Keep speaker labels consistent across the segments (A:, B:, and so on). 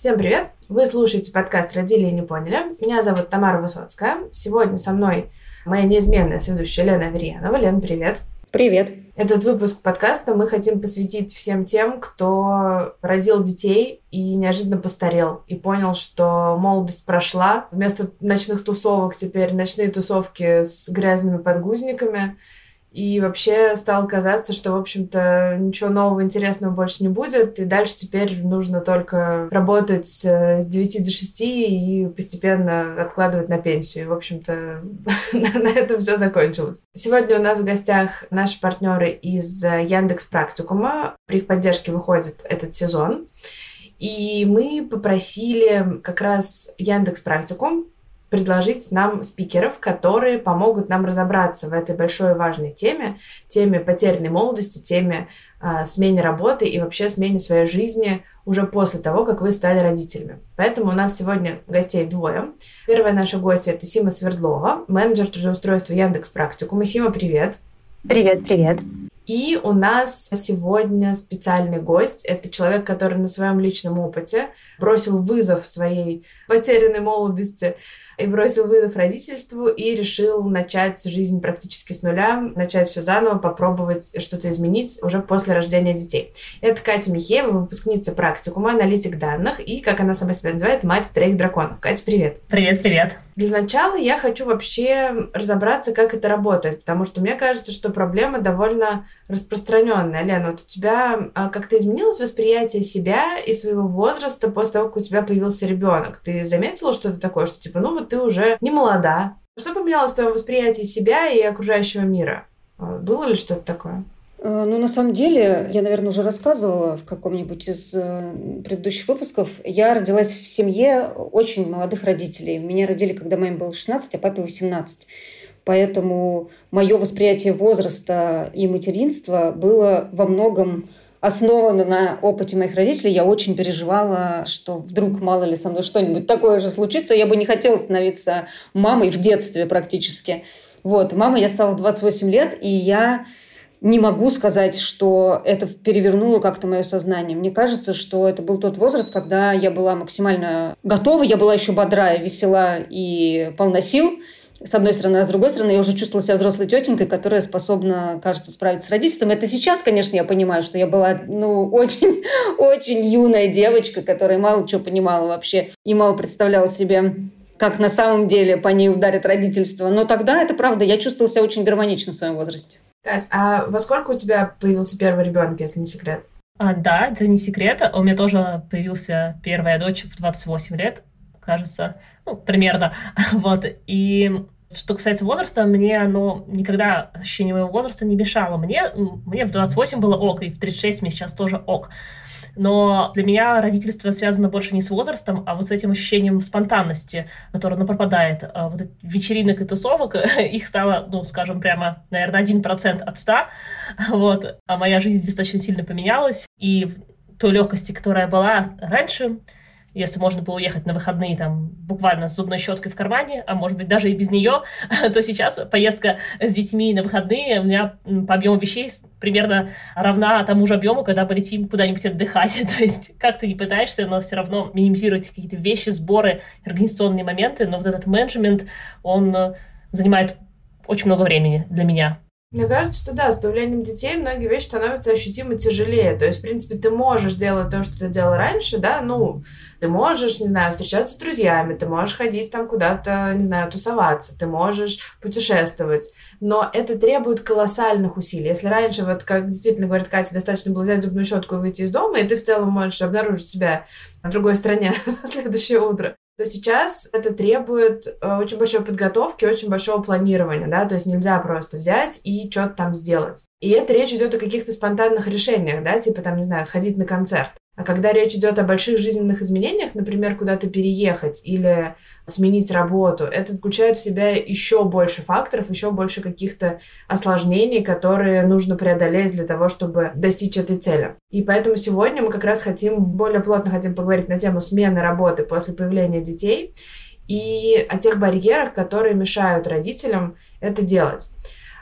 A: Всем привет! Вы слушаете подкаст «Родили и не поняли». Меня зовут Тамара Высоцкая. Сегодня со мной моя неизменная соведущая Лена Аверьянова. Лен, привет!
B: Привет!
A: Этот выпуск подкаста мы хотим посвятить всем тем, кто родил детей и неожиданно постарел, и понял, что молодость прошла. Вместо ночных тусовок теперь ночные тусовки с грязными подгузниками — и вообще стало казаться, что, в общем-то, ничего нового интересного больше не будет. И дальше теперь нужно только работать с 9 до 6 и постепенно откладывать на пенсию. И, в общем-то, на этом все закончилось. Сегодня у нас в гостях наши партнеры из Яндекс Практикума. При их поддержке выходит этот сезон. И мы попросили как раз Яндекс Практикум предложить нам спикеров, которые помогут нам разобраться в этой большой и важной теме, теме потерянной молодости, теме э, смене работы и вообще смене своей жизни уже после того, как вы стали родителями. Поэтому у нас сегодня гостей двое. Первая наша гостья – это Сима Свердлова, менеджер трудоустройства Яндекс Практикума. Сима, привет!
B: Привет, привет!
A: И у нас сегодня специальный гость. Это человек, который на своем личном опыте бросил вызов своей потерянной молодости и бросил вызов родительству и решил начать жизнь практически с нуля, начать все заново, попробовать что-то изменить уже после рождения детей. Это Катя Михеева, выпускница практикума, аналитик данных и, как она сама себя называет, мать троих драконов. Катя, привет!
C: Привет, привет!
A: Для начала я хочу вообще разобраться, как это работает, потому что мне кажется, что проблема довольно распространенная. Лена, вот у тебя а, как-то изменилось восприятие себя и своего возраста после того, как у тебя появился ребенок? Ты заметила что-то такое, что типа, ну вот ты уже не молода. Что поменялось в твоем восприятии себя и окружающего мира? А, было ли что-то такое?
B: Э, ну, на самом деле, я, наверное, уже рассказывала в каком-нибудь из э, предыдущих выпусков. Я родилась в семье очень молодых родителей. Меня родили, когда моим было 16, а папе 18. Поэтому мое восприятие возраста и материнства было во многом основана на опыте моих родителей. Я очень переживала, что вдруг, мало ли, со мной что-нибудь такое же случится. Я бы не хотела становиться мамой в детстве практически. Вот, мама я стала 28 лет, и я не могу сказать, что это перевернуло как-то мое сознание. Мне кажется, что это был тот возраст, когда я была максимально готова, я была еще бодрая, весела и полна сил с одной стороны, а с другой стороны, я уже чувствовала себя взрослой тетенькой, которая способна, кажется, справиться с родительством. Это сейчас, конечно, я понимаю, что я была, ну, очень, очень юная девочка, которая мало чего понимала вообще и мало представляла себе как на самом деле по ней ударит родительство. Но тогда, это правда, я чувствовала себя очень гармонично в своем возрасте.
A: Кать, а во сколько у тебя появился первый ребенок, если не секрет?
C: А, да, это не секрет. У меня тоже появился первая дочь в 28 лет кажется, ну, примерно, вот, и что касается возраста, мне оно никогда ощущение моего возраста не мешало. Мне, мне в 28 было ок, и в 36 мне сейчас тоже ок. Но для меня родительство связано больше не с возрастом, а вот с этим ощущением спонтанности, которое оно пропадает. А вот вечеринок и тусовок, их стало, ну, скажем, прямо, наверное, 1% от 100. Вот. А моя жизнь достаточно сильно поменялась. И той легкости, которая была раньше, если можно было уехать на выходные там буквально с зубной щеткой в кармане, а может быть даже и без нее, то сейчас поездка с детьми на выходные у меня по объему вещей примерно равна тому же объему, когда полетим куда-нибудь отдыхать. то есть как ты не пытаешься, но все равно минимизировать какие-то вещи, сборы, организационные моменты, но вот этот менеджмент, он э, занимает очень много времени для меня.
A: Мне кажется, что да, с появлением детей многие вещи становятся ощутимо тяжелее. То есть, в принципе, ты можешь делать то, что ты делал раньше, да, ну, ты можешь, не знаю, встречаться с друзьями, ты можешь ходить там куда-то, не знаю, тусоваться, ты можешь путешествовать, но это требует колоссальных усилий. Если раньше, вот как действительно говорит Катя, достаточно было взять зубную щетку и выйти из дома, и ты в целом можешь обнаружить себя в другой стране на следующее утро, то сейчас это требует э, очень большой подготовки, очень большого планирования, да, то есть нельзя просто взять и что-то там сделать. И это речь идет о каких-то спонтанных решениях, да, типа там, не знаю, сходить на концерт. А когда речь идет о больших жизненных изменениях, например, куда-то переехать или сменить работу, это включает в себя еще больше факторов, еще больше каких-то осложнений, которые нужно преодолеть для того, чтобы достичь этой цели. И поэтому сегодня мы как раз хотим, более плотно хотим поговорить на тему смены работы после появления детей и о тех барьерах, которые мешают родителям это делать.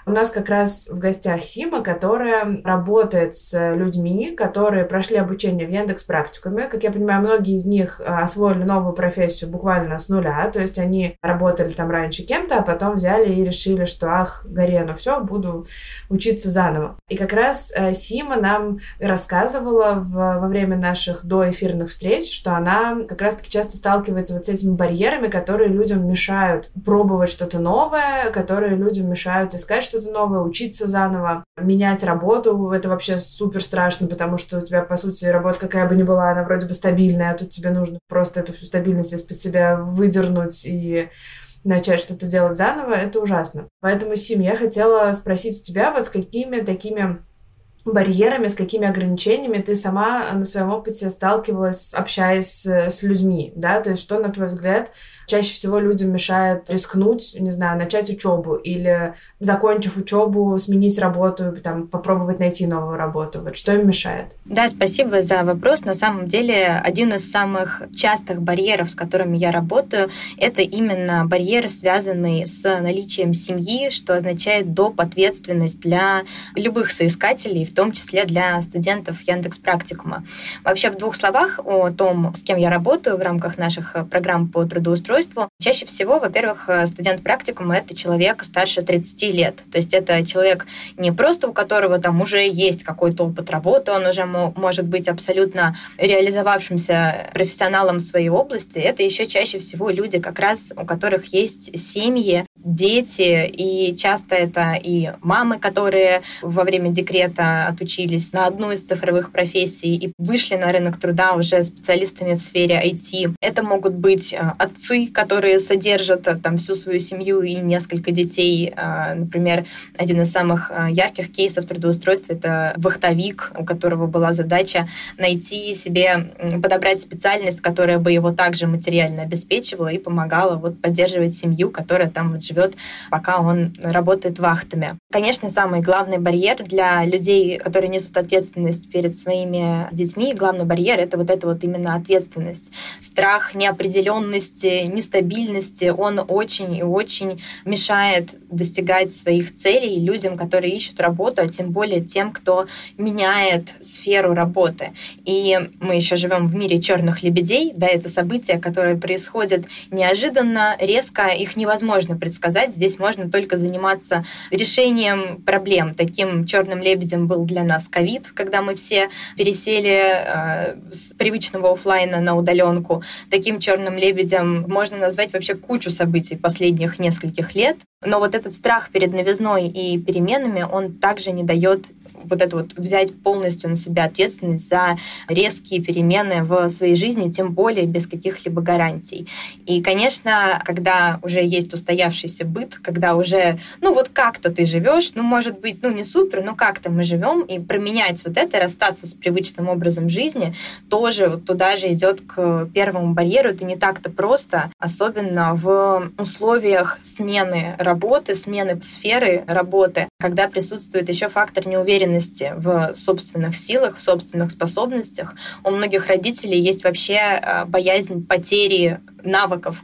A: У нас как раз в гостях Сима, которая работает с людьми, которые прошли обучение в Яндекс практикуме. Как я понимаю, многие из них а, освоили новую профессию буквально с нуля, то есть они работали там раньше кем-то, а потом взяли и решили, что ах, горе, ну все, буду учиться заново. И как раз э, Сима нам рассказывала в, во время наших доэфирных встреч, что она как раз-таки часто сталкивается вот с этими барьерами, которые людям мешают пробовать что-то новое, которые людям мешают искать что-то новое, учиться заново, менять работу. Это вообще супер страшно, потому что у тебя, по сути, работа какая бы ни была, она вроде бы стабильная, а тут тебе нужно просто эту всю стабильность из-под себя выдернуть и начать что-то делать заново, это ужасно. Поэтому, Сим, я хотела спросить у тебя, вот с какими такими барьерами, с какими ограничениями ты сама на своем опыте сталкивалась, общаясь с людьми, да, то есть что, на твой взгляд, чаще всего людям мешает рискнуть, не знаю, начать учебу или, закончив учебу, сменить работу, там, попробовать найти новую работу. Вот что им мешает?
D: Да, спасибо за вопрос. На самом деле, один из самых частых барьеров, с которыми я работаю, это именно барьеры, связанные с наличием семьи, что означает доп. ответственность для любых соискателей, в том числе для студентов Яндекс Практикума. Вообще, в двух словах о том, с кем я работаю в рамках наших программ по трудоустройству, устройству. Чаще всего, во-первых, э, студент практикума — это человек старше 30 лет. То есть это человек не просто у которого там уже есть какой-то опыт работы, он уже может быть абсолютно реализовавшимся профессионалом своей области. Это еще чаще всего люди, как раз у которых есть семьи, дети, и часто это и мамы, которые во время декрета отучились на одну из цифровых профессий и вышли на рынок труда уже специалистами в сфере IT. Это могут быть э, отцы, которые содержат э, там всю свою семью и несколько детей. Э, например, один из самых ярких кейсов трудоустройства — это вахтовик, у которого была задача найти себе, подобрать специальность, которая бы его также материально обеспечивала и помогала вот поддерживать семью, которая там вот живет, пока он работает вахтами. Конечно, самый главный барьер для людей, которые несут ответственность перед своими детьми, главный барьер — это вот эта вот именно ответственность. Страх неопределенности, нестабильности, он очень и очень мешает достигать своих целей людям, которые ищут работу, а тем более тем, кто меняет сферу работы. И мы еще живем в мире черных лебедей, да, это события, которые происходят неожиданно, резко, их невозможно предсказать. Здесь можно только заниматься решением проблем. Таким черным лебедем был для нас ковид, когда мы все пересели э, с привычного офлайна на удаленку. Таким черным лебедем можно назвать вообще кучу событий последних нескольких лет. Но вот этот страх перед новизной и переменами, он также не дает вот это вот взять полностью на себя ответственность за резкие перемены в своей жизни, тем более без каких-либо гарантий. И, конечно, когда уже есть устоявшийся быт, когда уже, ну вот как-то ты живешь, ну может быть, ну не супер, но как-то мы живем, и променять вот это, расстаться с привычным образом жизни, тоже вот туда же идет к первому барьеру. Это не так-то просто, особенно в условиях смены работы, смены сферы работы, когда присутствует еще фактор неуверенности уверенности в собственных силах, в собственных способностях. У многих родителей есть вообще э, боязнь потери навыков,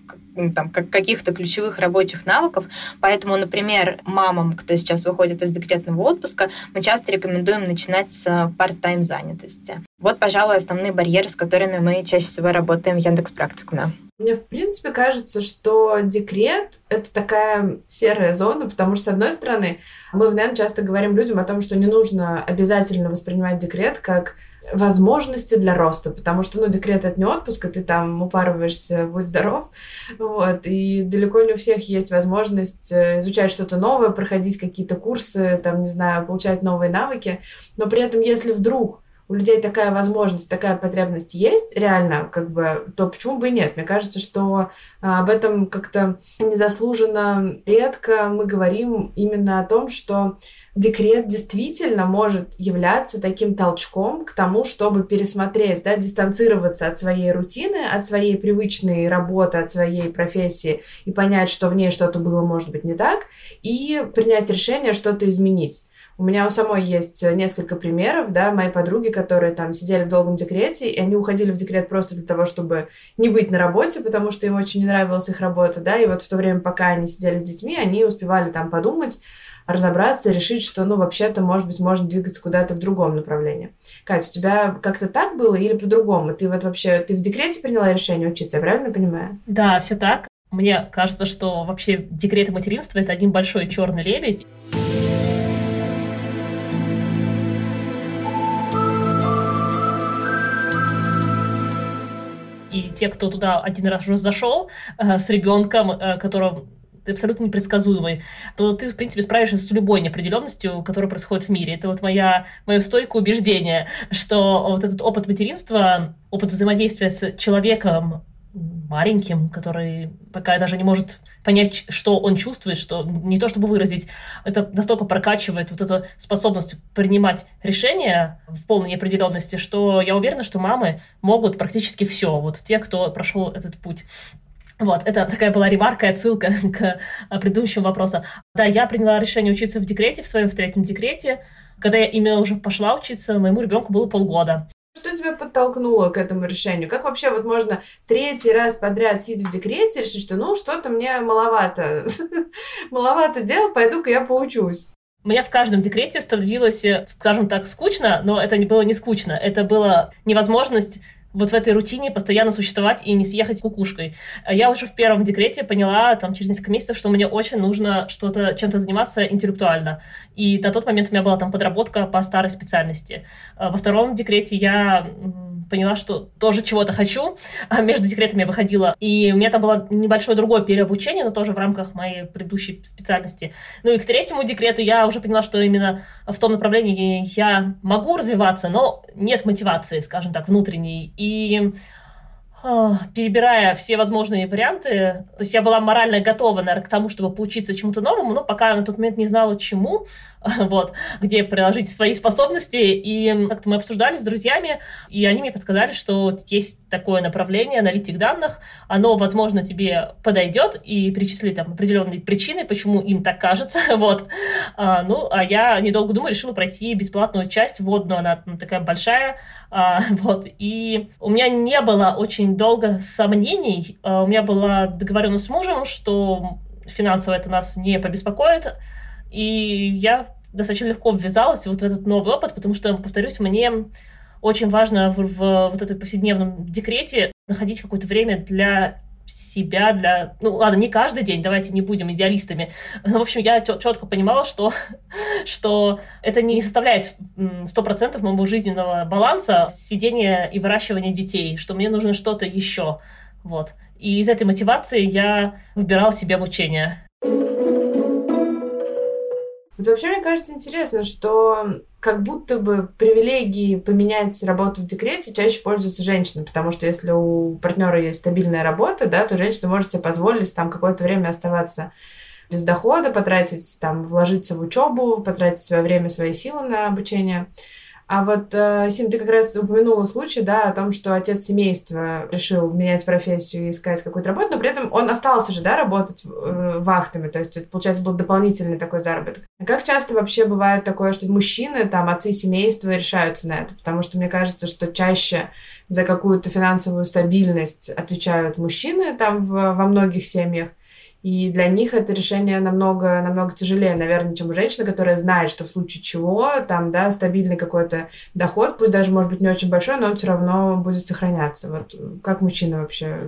D: там, каких-то ключевых рабочих навыков. Поэтому, например, мамам, кто сейчас выходит из декретного отпуска, мы часто рекомендуем начинать с part-time занятости. Вот, пожалуй, основные барьеры, с которыми мы чаще всего работаем в Яндекс Практикуме.
A: Мне, в принципе, кажется, что декрет — это такая серая зона, потому что, с одной стороны, мы в НЭН часто говорим людям о том, что не нужно обязательно воспринимать декрет как возможности для роста, потому что, ну, декрет — это не отпуск, а ты там упарываешься, будь здоров, вот, и далеко не у всех есть возможность э, изучать что-то новое, проходить какие-то курсы, там, не знаю, получать новые навыки, но при этом, если вдруг у людей такая возможность, такая потребность есть реально, как бы, то почему бы и нет? Мне кажется, что а, об этом как-то незаслуженно редко мы говорим именно о том, что декрет действительно может являться таким толчком к тому, чтобы пересмотреть, да, дистанцироваться от своей рутины, от своей привычной работы, от своей профессии и понять, что в ней что-то было, может быть, не так, и принять решение что-то изменить. У меня у самой есть несколько примеров, да, мои подруги, которые там сидели в долгом декрете, и они уходили в декрет просто для того, чтобы не быть на работе, потому что им очень не нравилась их работа, да, и вот в то время, пока они сидели с детьми, они успевали там подумать, разобраться, решить, что, ну, вообще-то, может быть, можно двигаться куда-то в другом направлении. Катя, у тебя как-то так было или по-другому? Ты вот вообще, ты в декрете приняла решение учиться, я правильно понимаю?
C: Да, все так. Мне кажется, что вообще декрет и материнство — это один большой черный лебедь. Те, кто туда один раз уже зашел э, с ребенком, э, которого ты абсолютно непредсказуемый, то ты, в принципе, справишься с любой неопределенностью, которая происходит в мире. Это вот моя, мое стойкое убеждение, что вот этот опыт материнства, опыт взаимодействия с человеком маленьким, который пока даже не может понять, что он чувствует, что не то чтобы выразить, это настолько прокачивает вот эту способность принимать решения в полной неопределенности, что я уверена, что мамы могут практически все, вот те, кто прошел этот путь. Вот, это такая была ремарка, отсылка к предыдущему вопросу. Да, я приняла решение учиться в декрете, в своем в третьем декрете. Когда я именно уже пошла учиться, моему ребенку было полгода.
A: Что тебя подтолкнуло к этому решению? Как вообще вот можно третий раз подряд сидеть в декрете, решить, что ну что-то мне маловато, маловато дел, пойду-ка я поучусь?
C: Мне в каждом декрете становилось, скажем так, скучно, но это не было не скучно. Это была невозможность вот в этой рутине постоянно существовать и не съехать кукушкой. Я уже в первом декрете поняла, там, через несколько месяцев, что мне очень нужно что-то, чем-то заниматься интеллектуально. И на тот момент у меня была там подработка по старой специальности. Во втором декрете я поняла, что тоже чего-то хочу, а между декретами я выходила. И у меня там было небольшое другое переобучение, но тоже в рамках моей предыдущей специальности. Ну и к третьему декрету я уже поняла, что именно в том направлении я могу развиваться, но нет мотивации, скажем так, внутренней. И а, перебирая все возможные варианты, то есть я была морально готова, наверное, к тому, чтобы поучиться чему-то новому, но пока на тот момент не знала, чему, вот, где приложить свои способности. И как-то мы обсуждали с друзьями, и они мне подсказали, что есть такое направление, аналитик данных, оно, возможно, тебе подойдет, и перечислили там определенные причины, почему им так кажется, вот. А, ну, а я, недолго думая, решила пройти бесплатную часть вводную, она ну, такая большая, а, вот, и у меня не было очень долго сомнений, а, у меня была договоренность с мужем, что финансово это нас не побеспокоит, и я достаточно легко ввязалась вот в этот новый опыт, потому что, повторюсь, мне очень важно в, в вот этой повседневном декрете находить какое-то время для себя, для... Ну, ладно, не каждый день, давайте не будем идеалистами. Но, в общем, я четко понимала, что, что это не составляет 100% моего жизненного баланса сидения и выращивания детей, что мне нужно что-то еще. Вот. И из этой мотивации я выбирала себе обучение.
A: Вот вообще, мне кажется, интересно, что как будто бы привилегии поменять работу в декрете чаще пользуются женщины, потому что если у партнера есть стабильная работа, да, то женщина может себе позволить там какое-то время оставаться без дохода, потратить, там, вложиться в учебу, потратить свое время, свои силы на обучение. А вот, э, Сим, ты как раз упомянула случай, да, о том, что отец семейства решил менять профессию и искать какую-то работу, но при этом он остался же, да, работать э, вахтами, то есть получается, был дополнительный такой заработок. А как часто вообще бывает такое, что мужчины, там, отцы семейства решаются на это? Потому что мне кажется, что чаще за какую-то финансовую стабильность отвечают мужчины там в, во многих семьях, и для них это решение намного, намного тяжелее, наверное, чем у женщины, которая знает, что в случае чего там, да, стабильный какой-то доход, пусть даже, может быть, не очень большой, но он все равно будет сохраняться. Вот как мужчины вообще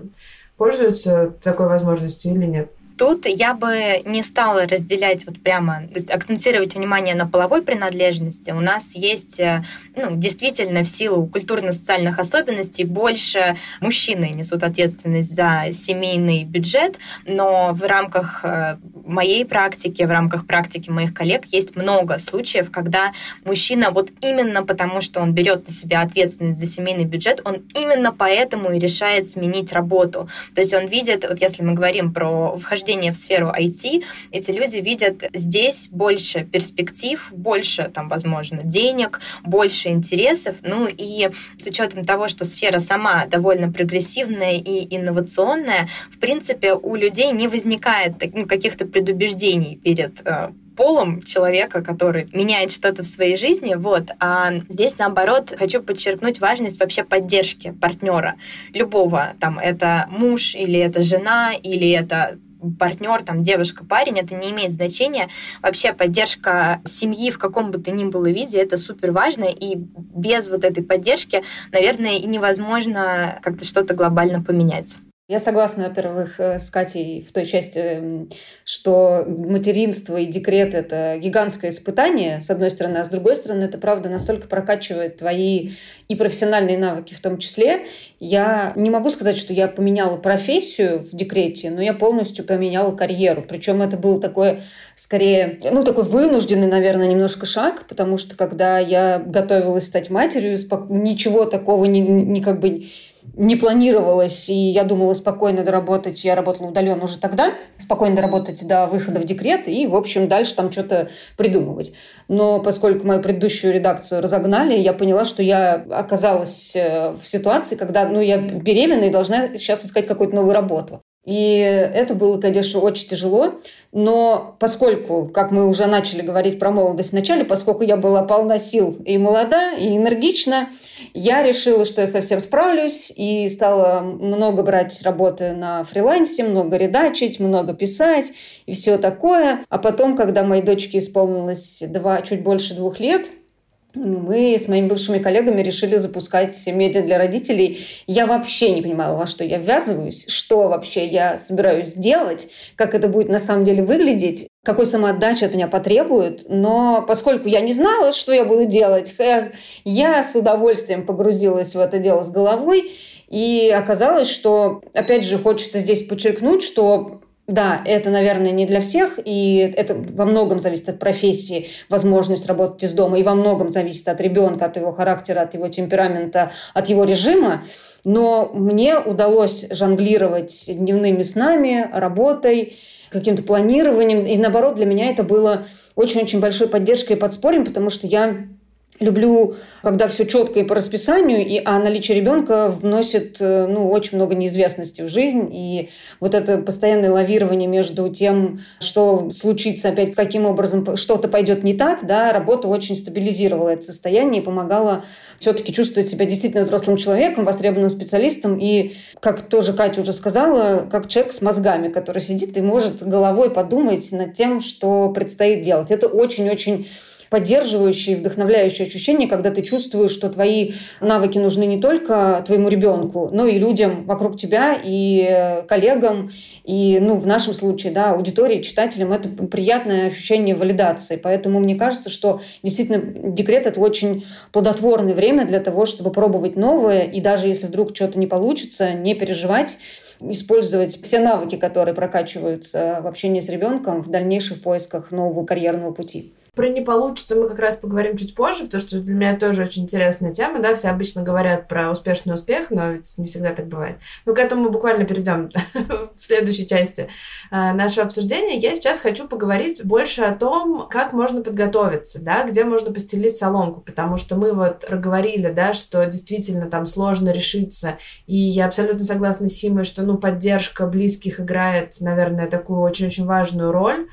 A: пользуются такой возможностью или нет?
D: Тут я бы не стала разделять вот прямо, то есть акцентировать внимание на половой принадлежности. У нас есть, э, ну, действительно, в силу культурно-социальных особенностей больше мужчины несут ответственность за семейный бюджет, но в рамках э, моей практики, в рамках практики моих коллег есть много случаев, когда мужчина вот именно потому, что он берет на себя ответственность за семейный бюджет, он именно поэтому и решает сменить работу. То есть он видит, вот если мы говорим про вхождение вхождения в сферу IT, эти люди видят здесь больше перспектив, больше, там, возможно, денег, больше интересов. Ну и с учетом того, что сфера сама довольно прогрессивная и инновационная, в принципе, у людей не возникает ну, каких-то предубеждений перед э, полом человека, который меняет что-то в своей жизни. Вот. А здесь, наоборот, хочу подчеркнуть важность вообще поддержки партнера. Любого. Там это муж или это жена, или это партнер, там, девушка, парень, это не имеет значения. Вообще поддержка семьи в каком бы то ни было виде, это супер важно, и без вот этой поддержки, наверное, и невозможно как-то что-то глобально поменять.
B: Я согласна, во-первых, э, с Катей в той части, что материнство и декрет – это гигантское испытание, с одной стороны, а с другой стороны, это, правда, настолько прокачивает твои и профессиональные навыки в том числе. Я не могу сказать, что я поменяла профессию в декрете, но я полностью поменяла карьеру. Причем это был такой, скорее, ну, такой вынужденный, наверное, немножко шаг, потому что когда я готовилась стать матерью, ничего такого не, не как бы не планировалось, и я думала спокойно доработать, я работала удаленно уже тогда, спокойно доработать до выхода в декрет и, в общем, дальше там что-то придумывать. Но поскольку мою предыдущую редакцию разогнали, я поняла, что я оказалась э, в ситуации, когда ну, я беременна и должна сейчас искать какую-то новую работу. И это было, конечно, очень тяжело. Но поскольку, как мы уже начали говорить про молодость в начале, поскольку я была полна сил и молода, и энергична, я решила, что я совсем справлюсь, и стала много брать работы на фрилансе, много редачить, много писать и все такое. А потом, когда моей дочке исполнилось два, чуть больше двух лет, мы с моими бывшими коллегами решили запускать медиа для родителей. Я вообще не понимала, во что я ввязываюсь, что вообще я собираюсь делать, как это будет на самом деле выглядеть, какой самоотдачи от меня потребует. Но поскольку я не знала, что я буду делать, я с удовольствием погрузилась в это дело с головой. И оказалось, что, опять же, хочется здесь подчеркнуть, что да, это, наверное, не для всех, и это во многом зависит от профессии, возможность работать из дома, и во многом зависит от ребенка, от его характера, от его темперамента, от его режима. Но мне удалось жонглировать дневными снами, работой, каким-то планированием. И наоборот, для меня это было очень-очень большой поддержкой и подспорьем, потому что я Люблю, когда все четко и по расписанию, и, а наличие ребенка вносит э, ну, очень много неизвестности в жизнь. И вот это постоянное лавирование между тем, что случится опять, каким образом что-то пойдет не так, да, работа очень стабилизировала это состояние и помогала все-таки чувствовать себя действительно взрослым человеком, востребованным специалистом. И, как тоже Катя уже сказала, как человек с мозгами, который сидит и может головой подумать над тем, что предстоит делать. Это очень-очень поддерживающее и вдохновляющее ощущение, когда ты чувствуешь, что твои навыки нужны не только твоему ребенку, но и людям вокруг тебя, и коллегам, и, ну, в нашем случае, да, аудитории, читателям. Это приятное ощущение валидации. Поэтому мне кажется, что действительно декрет – это очень плодотворное время для того, чтобы пробовать новое, и даже если вдруг что-то не получится, не переживать, использовать все навыки, которые прокачиваются в общении с ребенком в дальнейших поисках нового карьерного пути.
A: Про не получится мы как раз поговорим чуть позже, потому что для меня тоже очень интересная тема, да, все обычно говорят про успешный успех, но ведь не всегда так бывает. Но к этому мы буквально перейдем в следующей части а, нашего обсуждения. Я сейчас хочу поговорить больше о том, как можно подготовиться, да, где можно постелить соломку, потому что мы вот говорили, да, что действительно там сложно решиться, и я абсолютно согласна с Симой, что, ну, поддержка близких играет, наверное, такую очень-очень важную роль,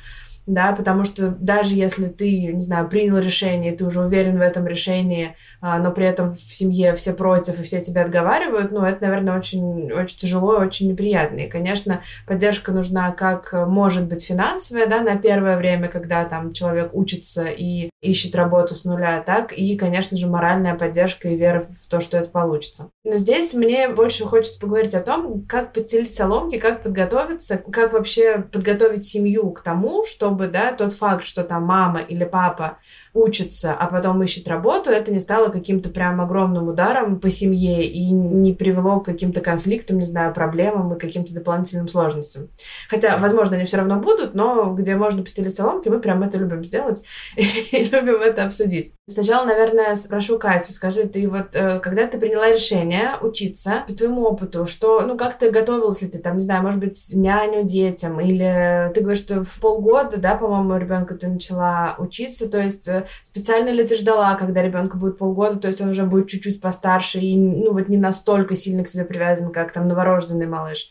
A: да, потому что даже если ты, не знаю, принял решение, ты уже уверен в этом решении, а, но при этом в семье все против и все тебя отговаривают, ну, это, наверное, очень, очень тяжело и очень неприятно. И, конечно, поддержка нужна как, может быть, финансовая, да, на первое время, когда там человек учится и ищет работу с нуля, так и, конечно же, моральная поддержка и вера в то, что это получится. Но здесь мне больше хочется поговорить о том, как подстелить соломки, как подготовиться, как вообще подготовить семью к тому, чтобы, да, тот факт, что там мама или папа учится, а потом ищет работу, это не стало каким-то прям огромным ударом по семье и не привело к каким-то конфликтам, не знаю, проблемам и каким-то дополнительным сложностям. Хотя, возможно, они все равно будут, но где можно постелить соломки, мы прям это любим сделать и любим это обсудить. Сначала, наверное, спрошу Катю, скажи, ты вот, э, когда ты приняла решение учиться, по твоему опыту, что, ну, как ты готовилась ли ты, там, не знаю, может быть, няню детям, или ты говоришь, что в полгода, да, по-моему, ребенку ты начала учиться, то есть э, специально ли ты ждала, когда ребенку будет полгода, то есть он уже будет чуть-чуть постарше и, ну, вот не настолько сильно к себе привязан, как там новорожденный малыш?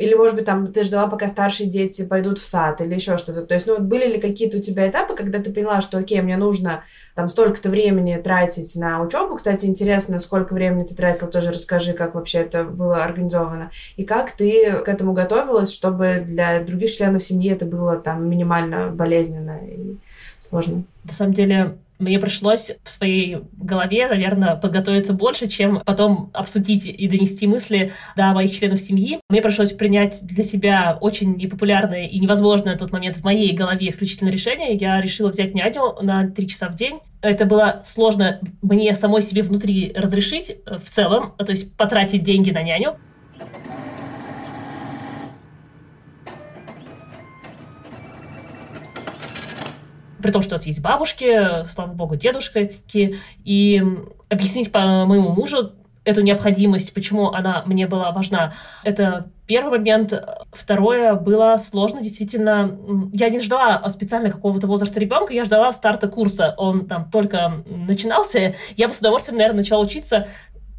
A: Или, может быть, там ты ждала, пока старшие дети пойдут в сад или еще что-то. То есть, ну вот были ли какие-то у тебя этапы, когда ты поняла, что, окей, мне нужно там столько-то времени тратить на учебу. Кстати, интересно, сколько времени ты тратила, тоже расскажи, как вообще это было организовано. И как ты к этому готовилась, чтобы для других членов семьи это было там минимально болезненно и сложно?
C: На самом деле, мне пришлось в своей голове, наверное, подготовиться больше, чем потом обсудить и донести мысли до моих членов семьи. Мне пришлось принять для себя очень непопулярное и невозможное на тот момент в моей голове исключительное решение. Я решила взять няню на три часа в день. Это было сложно мне самой себе внутри разрешить э, в целом, то есть потратить деньги на няню. При том, что у нас есть бабушки, слава богу, дедушки, и объяснить по моему мужу эту необходимость, почему она мне была важна. Это первый момент. Второе, было сложно, действительно. Я не ждала специально какого-то возраста ребенка, я ждала старта курса. Он там только начинался. Я бы с удовольствием, наверное, начала учиться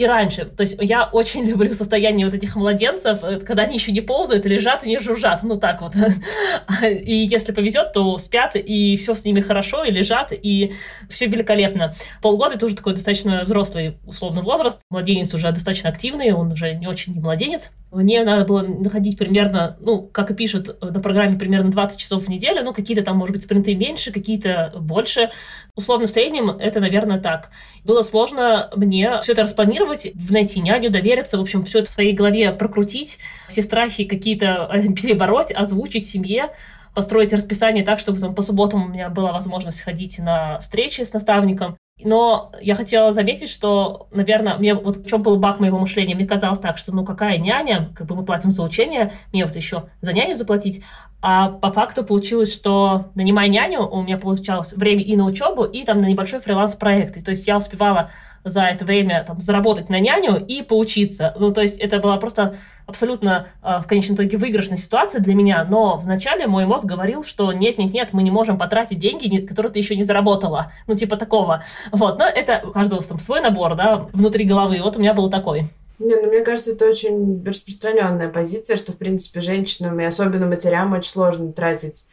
C: и раньше. То есть я очень люблю состояние вот этих младенцев, э, когда они еще не ползают, лежат и не жужжат. Ну так вот. И если повезет, то спят, и все с ними хорошо, и лежат, и все великолепно. Полгода это уже такой достаточно взрослый, условно, возраст. Младенец уже достаточно активный, он уже не очень не младенец. Мне надо было находить примерно, ну, как и пишут на программе, примерно 20 часов в неделю, ну, какие-то там, может быть, спринты меньше, какие-то больше. Условно, в среднем это, наверное, так. Было сложно мне все это распланировать, найти няню, довериться, в общем, все это в своей голове прокрутить, все страхи какие-то перебороть, озвучить семье, построить расписание так, чтобы там по субботам у меня была возможность ходить на встречи с наставником. Но я хотела заметить, что, наверное, мне вот в чем был баг моего мышления, мне казалось так, что ну какая няня, как бы мы платим за учение, мне вот еще за няню заплатить, а по факту получилось, что нанимая няню, у меня получалось время и на учебу, и там на небольшой фриланс-проект. То есть я успевала за это время там, заработать на няню и поучиться. Ну, то есть это была просто абсолютно э, в конечном итоге выигрышная ситуация для меня, но вначале мой мозг говорил, что нет-нет-нет, мы не можем потратить деньги, которые ты еще не заработала. Ну, типа такого. Вот, но это у каждого там свой набор, да, внутри головы. Вот у меня был такой.
A: Не, ну мне кажется, это очень распространенная позиция, что, в принципе, женщинам и особенно матерям очень сложно тратить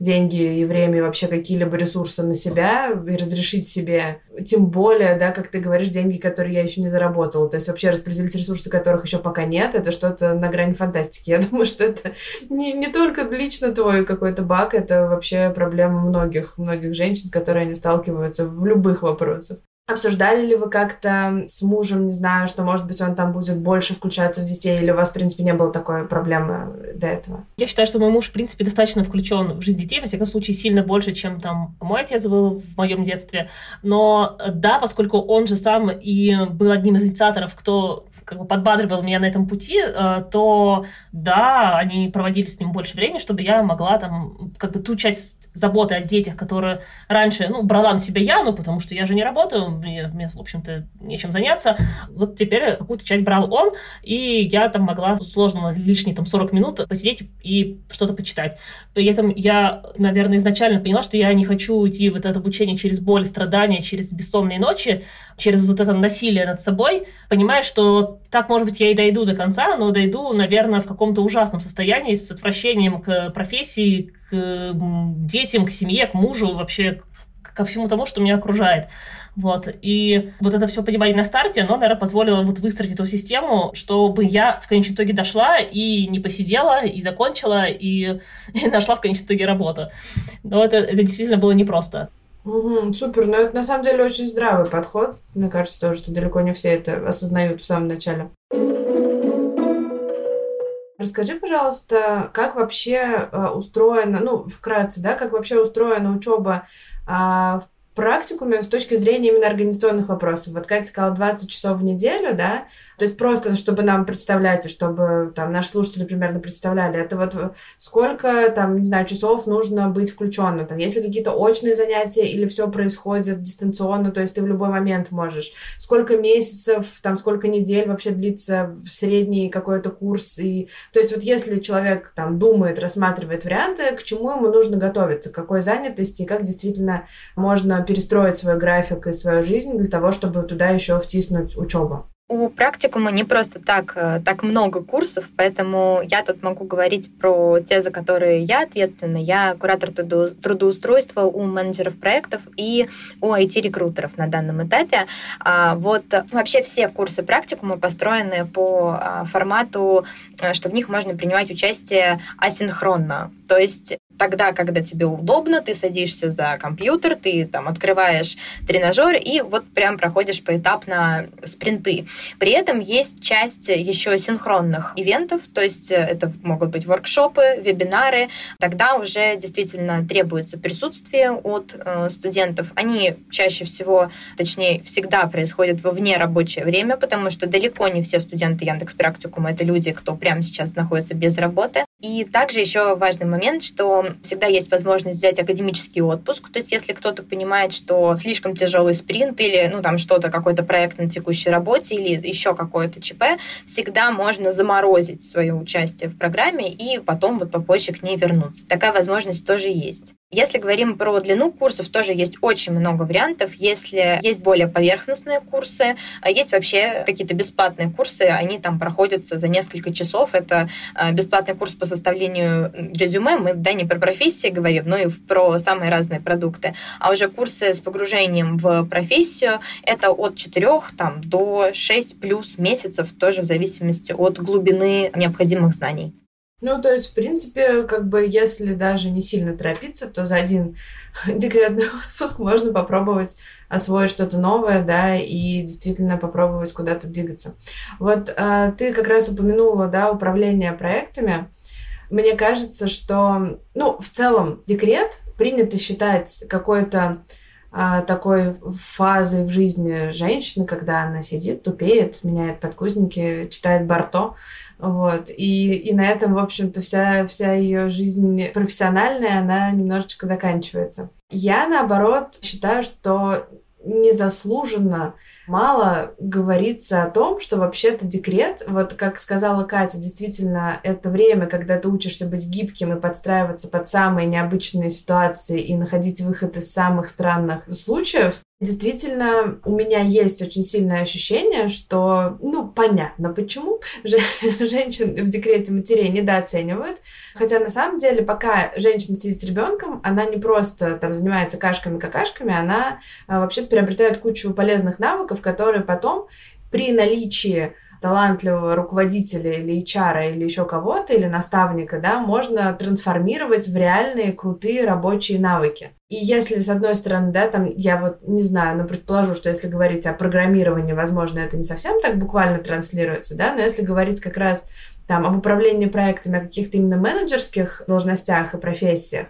A: деньги и время, и вообще какие-либо ресурсы на себя и разрешить себе, тем более, да, как ты говоришь, деньги, которые я еще не заработала. То есть вообще распределить ресурсы, которых еще пока нет, это что-то на грани фантастики. Я думаю, что это не, не только лично твой какой-то баг, это вообще проблема многих, многих женщин, с которой они сталкиваются в любых вопросах. Обсуждали ли вы как-то с мужем, не знаю, что, может быть, он там будет больше включаться в детей, или у вас, в принципе, не было такой проблемы до этого?
C: Я считаю, что мой муж, в принципе, достаточно включен в жизнь детей, во всяком случае, сильно больше, чем там мой отец был в моем детстве. Но да, поскольку он же сам и был одним из инициаторов, кто как бы подбадривал меня на этом пути, э, то да, они проводили с ним больше времени, чтобы я могла там как бы ту часть заботы о детях, которую раньше, ну, брала на себя я, ну, потому что я же не работаю, мне, мне в общем-то, нечем заняться. Вот теперь какую-то часть брал он, и я там могла сложно лишние там 40 минут посидеть и что-то почитать. При этом я, наверное, изначально поняла, что я не хочу идти в это обучение через боль, страдания, через бессонные ночи, через вот это насилие над собой, понимая, что так, может быть, я и дойду до конца, но дойду, наверное, в каком-то ужасном состоянии с отвращением к профессии, к детям, к семье, к мужу, вообще ко всему тому, что меня окружает. Вот. И вот это все понимание на старте, оно, наверное, позволило вот выстроить эту систему, чтобы я в конечном итоге дошла и не посидела, и закончила, и, и нашла в конечном итоге работу. Но это, это действительно было непросто.
A: Угу, супер, но это на самом деле очень здравый подход. Мне кажется тоже, что далеко не все это осознают в самом начале. Расскажи, пожалуйста, как вообще э, устроена, ну, вкратце, да, как вообще устроена учеба э, в практикуме с точки зрения именно организационных вопросов. Вот Катя сказала 20 часов в неделю, да, то есть просто, чтобы нам представлять, чтобы там наши слушатели примерно представляли, это вот сколько там, не знаю, часов нужно быть включенным, там, есть ли какие-то очные занятия или все происходит дистанционно, то есть ты в любой момент можешь. Сколько месяцев, там, сколько недель вообще длится средний какой-то курс. И, то есть вот если человек там думает, рассматривает варианты, к чему ему нужно готовиться, к какой занятости, как действительно можно перестроить свой график и свою жизнь для того, чтобы туда еще втиснуть учебу.
D: У практикума не просто так, э, так много курсов, поэтому я тут могу говорить про те, за которые я ответственна. Я куратор трудоустройства у менеджеров проектов и у IT-рекрутеров на данном этапе. А, вот вообще все курсы практикума построены по а, формату, э, что в них можно принимать участие асинхронно. То есть тогда, когда тебе удобно, ты садишься за компьютер, ты там открываешь тренажер и вот прям проходишь поэтапно спринты. При этом есть часть еще синхронных ивентов, то есть э, это могут быть воркшопы, вебинары. Тогда уже действительно требуется присутствие от э, студентов. Они чаще всего, точнее, всегда происходят во вне рабочее время, потому что далеко не все студенты Яндекс Практикума это люди, кто прямо сейчас находится без работы. И также еще важный момент, что всегда есть возможность взять академический отпуск. То есть если кто-то понимает, что слишком тяжелый спринт или ну, там что-то, какой-то проект на текущей работе или еще какое-то ЧП, всегда можно заморозить свое участие в программе и потом вот попозже к ней вернуться. Такая возможность тоже есть. Если говорим про длину курсов, тоже есть очень много вариантов. Если есть более поверхностные курсы, а есть вообще какие-то бесплатные курсы, они там проходятся за несколько часов. Это а, бесплатный курс по составлению резюме, мы да, не про профессии говорим, но и про самые разные продукты. А уже курсы с погружением в профессию, это от 4 там, до 6 плюс месяцев, тоже в зависимости от глубины необходимых знаний.
A: Ну, то есть, в принципе, как бы, если даже не сильно торопиться, то за один декретный отпуск можно попробовать освоить что-то новое, да, и действительно попробовать куда-то двигаться. Вот а, ты как раз упомянула, да, управление проектами. Мне кажется, что, ну, в целом, декрет принято считать какой-то а, такой фазой в жизни женщины, когда она сидит, тупеет, меняет подгузники, читает Барто, вот. И, и на этом, в общем-то, вся, вся ее жизнь профессиональная, она немножечко заканчивается. Я, наоборот, считаю, что незаслуженно мало говорится о том, что вообще-то декрет, вот как сказала Катя, действительно, это время, когда ты учишься быть гибким и подстраиваться под самые необычные ситуации и находить выход из самых странных случаев. Действительно, у меня есть очень сильное ощущение, что, ну, понятно, почему женщин в декрете матерей недооценивают. Хотя на самом деле, пока женщина сидит с ребенком, она не просто там занимается кашками-какашками, она а, вообще-то приобретает кучу полезных навыков, которые потом при наличии талантливого руководителя или HR или еще кого-то, или наставника, да, можно трансформировать в реальные крутые рабочие навыки. И если, с одной стороны, да, там, я вот не знаю, но предположу, что если говорить о программировании, возможно, это не совсем так буквально транслируется, да, но если говорить как раз там об управлении проектами, о каких-то именно менеджерских должностях и профессиях,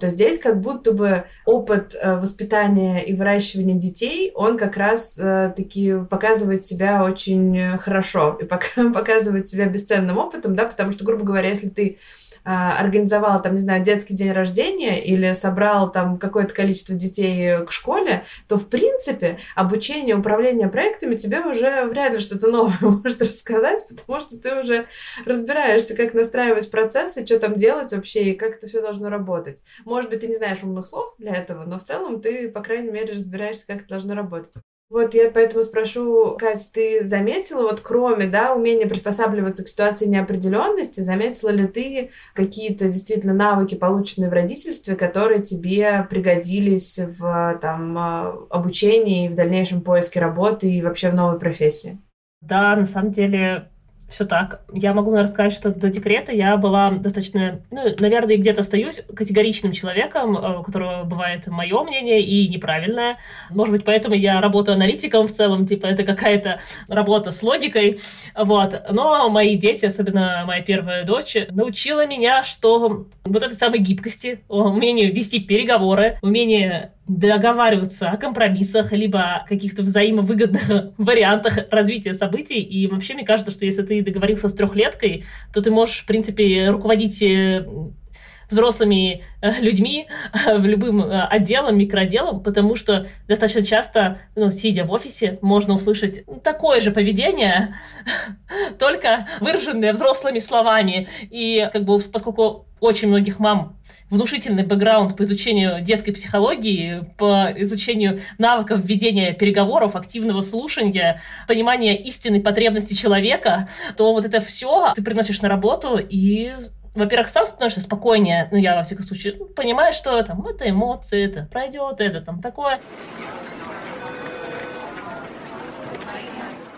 A: то здесь как будто бы опыт э, воспитания и выращивания детей, он как раз э, таки показывает себя очень хорошо и показывает себя бесценным опытом, да, потому что, грубо говоря, если ты организовал там, не знаю, детский день рождения или собрал там какое-то количество детей к школе, то, в принципе, обучение, управление проектами тебе уже вряд ли что-то новое может рассказать, потому что ты уже разбираешься, как настраивать процессы, что там делать вообще и как это все должно работать. Может быть, ты не знаешь умных слов для этого, но в целом ты, по крайней мере, разбираешься, как это должно работать. Вот я поэтому спрошу, Кать, ты заметила, вот кроме, да, умения приспосабливаться к ситуации неопределенности, заметила ли ты какие-то действительно навыки, полученные в родительстве, которые тебе пригодились в там обучении и в дальнейшем поиске работы и вообще в новой профессии?
C: Да, на самом деле все так. Я могу рассказать, что до декрета я была достаточно, ну, наверное, где-то остаюсь категоричным человеком, э, у которого бывает мое мнение и неправильное. Может быть, поэтому я работаю аналитиком в целом, типа это какая-то работа с логикой. Вот. Но мои дети, особенно моя первая дочь, научила меня, что вот этой самой гибкости, умению вести переговоры, умение договариваться о компромиссах, либо каких-то взаимовыгодных вариантах развития событий. И вообще, мне кажется, что если ты договорился с трехлеткой, то ты можешь, в принципе, руководить э, взрослыми э, людьми в любым э, отделом, микроотделом, потому что достаточно часто, ну, сидя в офисе, можно услышать такое же поведение, только выраженное взрослыми словами. И как бы поскольку очень многих мам внушительный бэкграунд по изучению детской психологии, по изучению навыков ведения переговоров, активного слушания, понимания истинной потребности человека, то вот это все ты приносишь на работу и во-первых, сам становишься спокойнее, ну, я, во всяком случае, понимаю, что там, это эмоции, это пройдет, это там такое.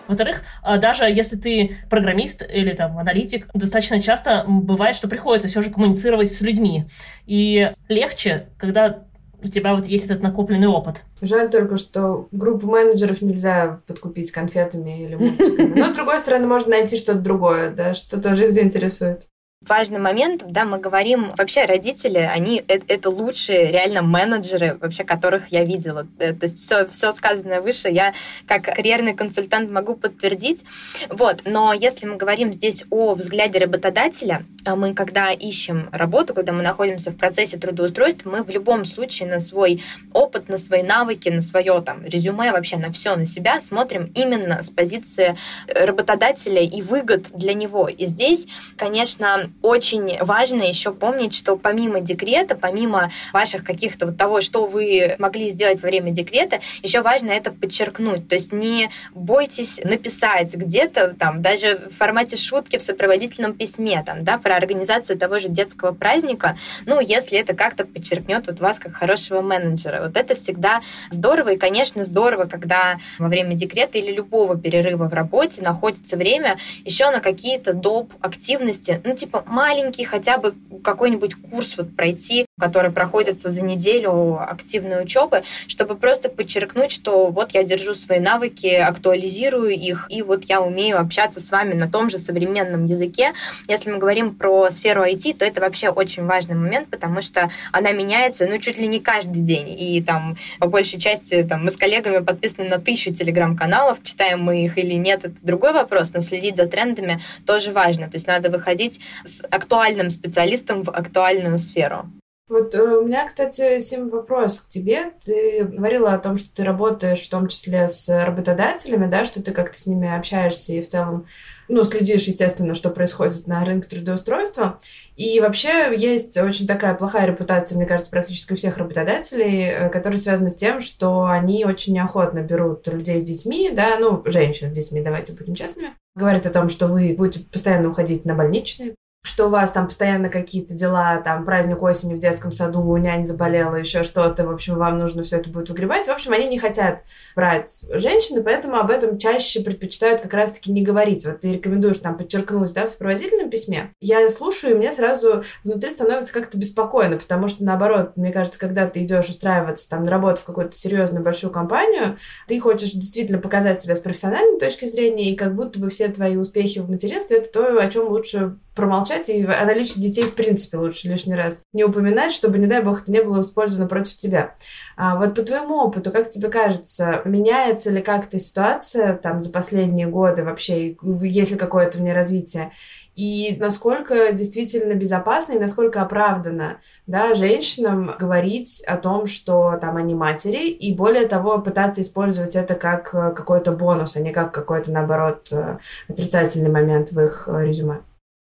C: Во-вторых, а, даже если ты программист или там аналитик, достаточно часто бывает, что приходится все же коммуницировать с людьми. И легче, когда у тебя вот есть этот накопленный опыт.
A: Жаль только, что группу менеджеров нельзя подкупить конфетами или мультиками. Но, с другой стороны, можно найти что-то другое, да, что тоже их заинтересует
D: важный момент, да, мы говорим, вообще родители, они это, это лучшие реально менеджеры, вообще которых я видела. Э, то есть все, все сказанное выше я как карьерный консультант могу подтвердить. Вот. Но если мы говорим здесь о взгляде работодателя, а мы когда ищем работу, когда мы находимся в процессе трудоустройства, мы в любом случае на свой опыт, на свои навыки, на свое там резюме, вообще на все, на себя смотрим именно с позиции работодателя и выгод для него. И здесь, конечно, очень важно еще помнить, что помимо декрета, помимо ваших каких-то вот того, что вы могли сделать во время декрета, еще важно это подчеркнуть. То есть не бойтесь написать где-то, там, даже в формате шутки в сопроводительном письме, там, да, про организацию того же детского праздника, ну, если это как-то подчеркнет вот вас как хорошего менеджера. Вот это всегда здорово, и, конечно, здорово, когда во время декрета или любого перерыва в работе находится время еще на какие-то доп. активности, ну, типа маленький хотя бы какой-нибудь курс вот пройти, который проходится за неделю активной учебы, чтобы просто подчеркнуть, что вот я держу свои навыки, актуализирую их, и вот я умею общаться с вами на том же современном языке. Если мы говорим про сферу IT, то это вообще очень важный момент, потому что она меняется, ну, чуть ли не каждый день. И там, по большей части, там, мы с коллегами подписаны на тысячу телеграм-каналов, читаем мы их или нет, это другой вопрос, но следить за трендами тоже важно. То есть надо выходить с актуальным специалистом в актуальную сферу.
A: Вот э, у меня, кстати, Сим, вопрос к тебе. Ты говорила о том, что ты работаешь в том числе с работодателями, да, что ты как-то с ними общаешься и в целом, ну, следишь, естественно, что происходит на рынке трудоустройства. И вообще есть очень такая плохая репутация, мне кажется, практически у всех работодателей, э, которая связана с тем, что они очень неохотно берут людей с детьми, да, ну, женщин с детьми, давайте будем честными. Говорят о том, что вы будете постоянно уходить на больничные, что у вас там постоянно какие-то дела, там праздник осени в детском саду, нянь заболела, еще что-то, в общем, вам нужно все это будет выгребать. В общем, они не хотят брать женщины, поэтому об этом чаще предпочитают как раз-таки не говорить. Вот ты рекомендуешь там подчеркнуть, да, в сопроводительном письме. Я слушаю, и мне сразу внутри становится как-то беспокойно, потому что, наоборот, мне кажется, когда ты идешь устраиваться там на работу в какую-то серьезную большую компанию, ты хочешь действительно показать себя с профессиональной точки зрения, и как будто бы все твои успехи в материнстве — это то, о чем лучше промолчать, и о наличии детей в принципе лучше лишний раз не упоминать, чтобы, не дай бог, это не было использовано против тебя. А вот по твоему опыту, как тебе кажется, меняется ли как-то ситуация там за последние годы вообще, есть ли какое-то в ней развитие? И насколько действительно безопасно и насколько оправдано да, женщинам говорить о том, что там они матери, и более того, пытаться использовать это как какой-то бонус, а не как какой-то, наоборот, э, отрицательный момент в их э, резюме.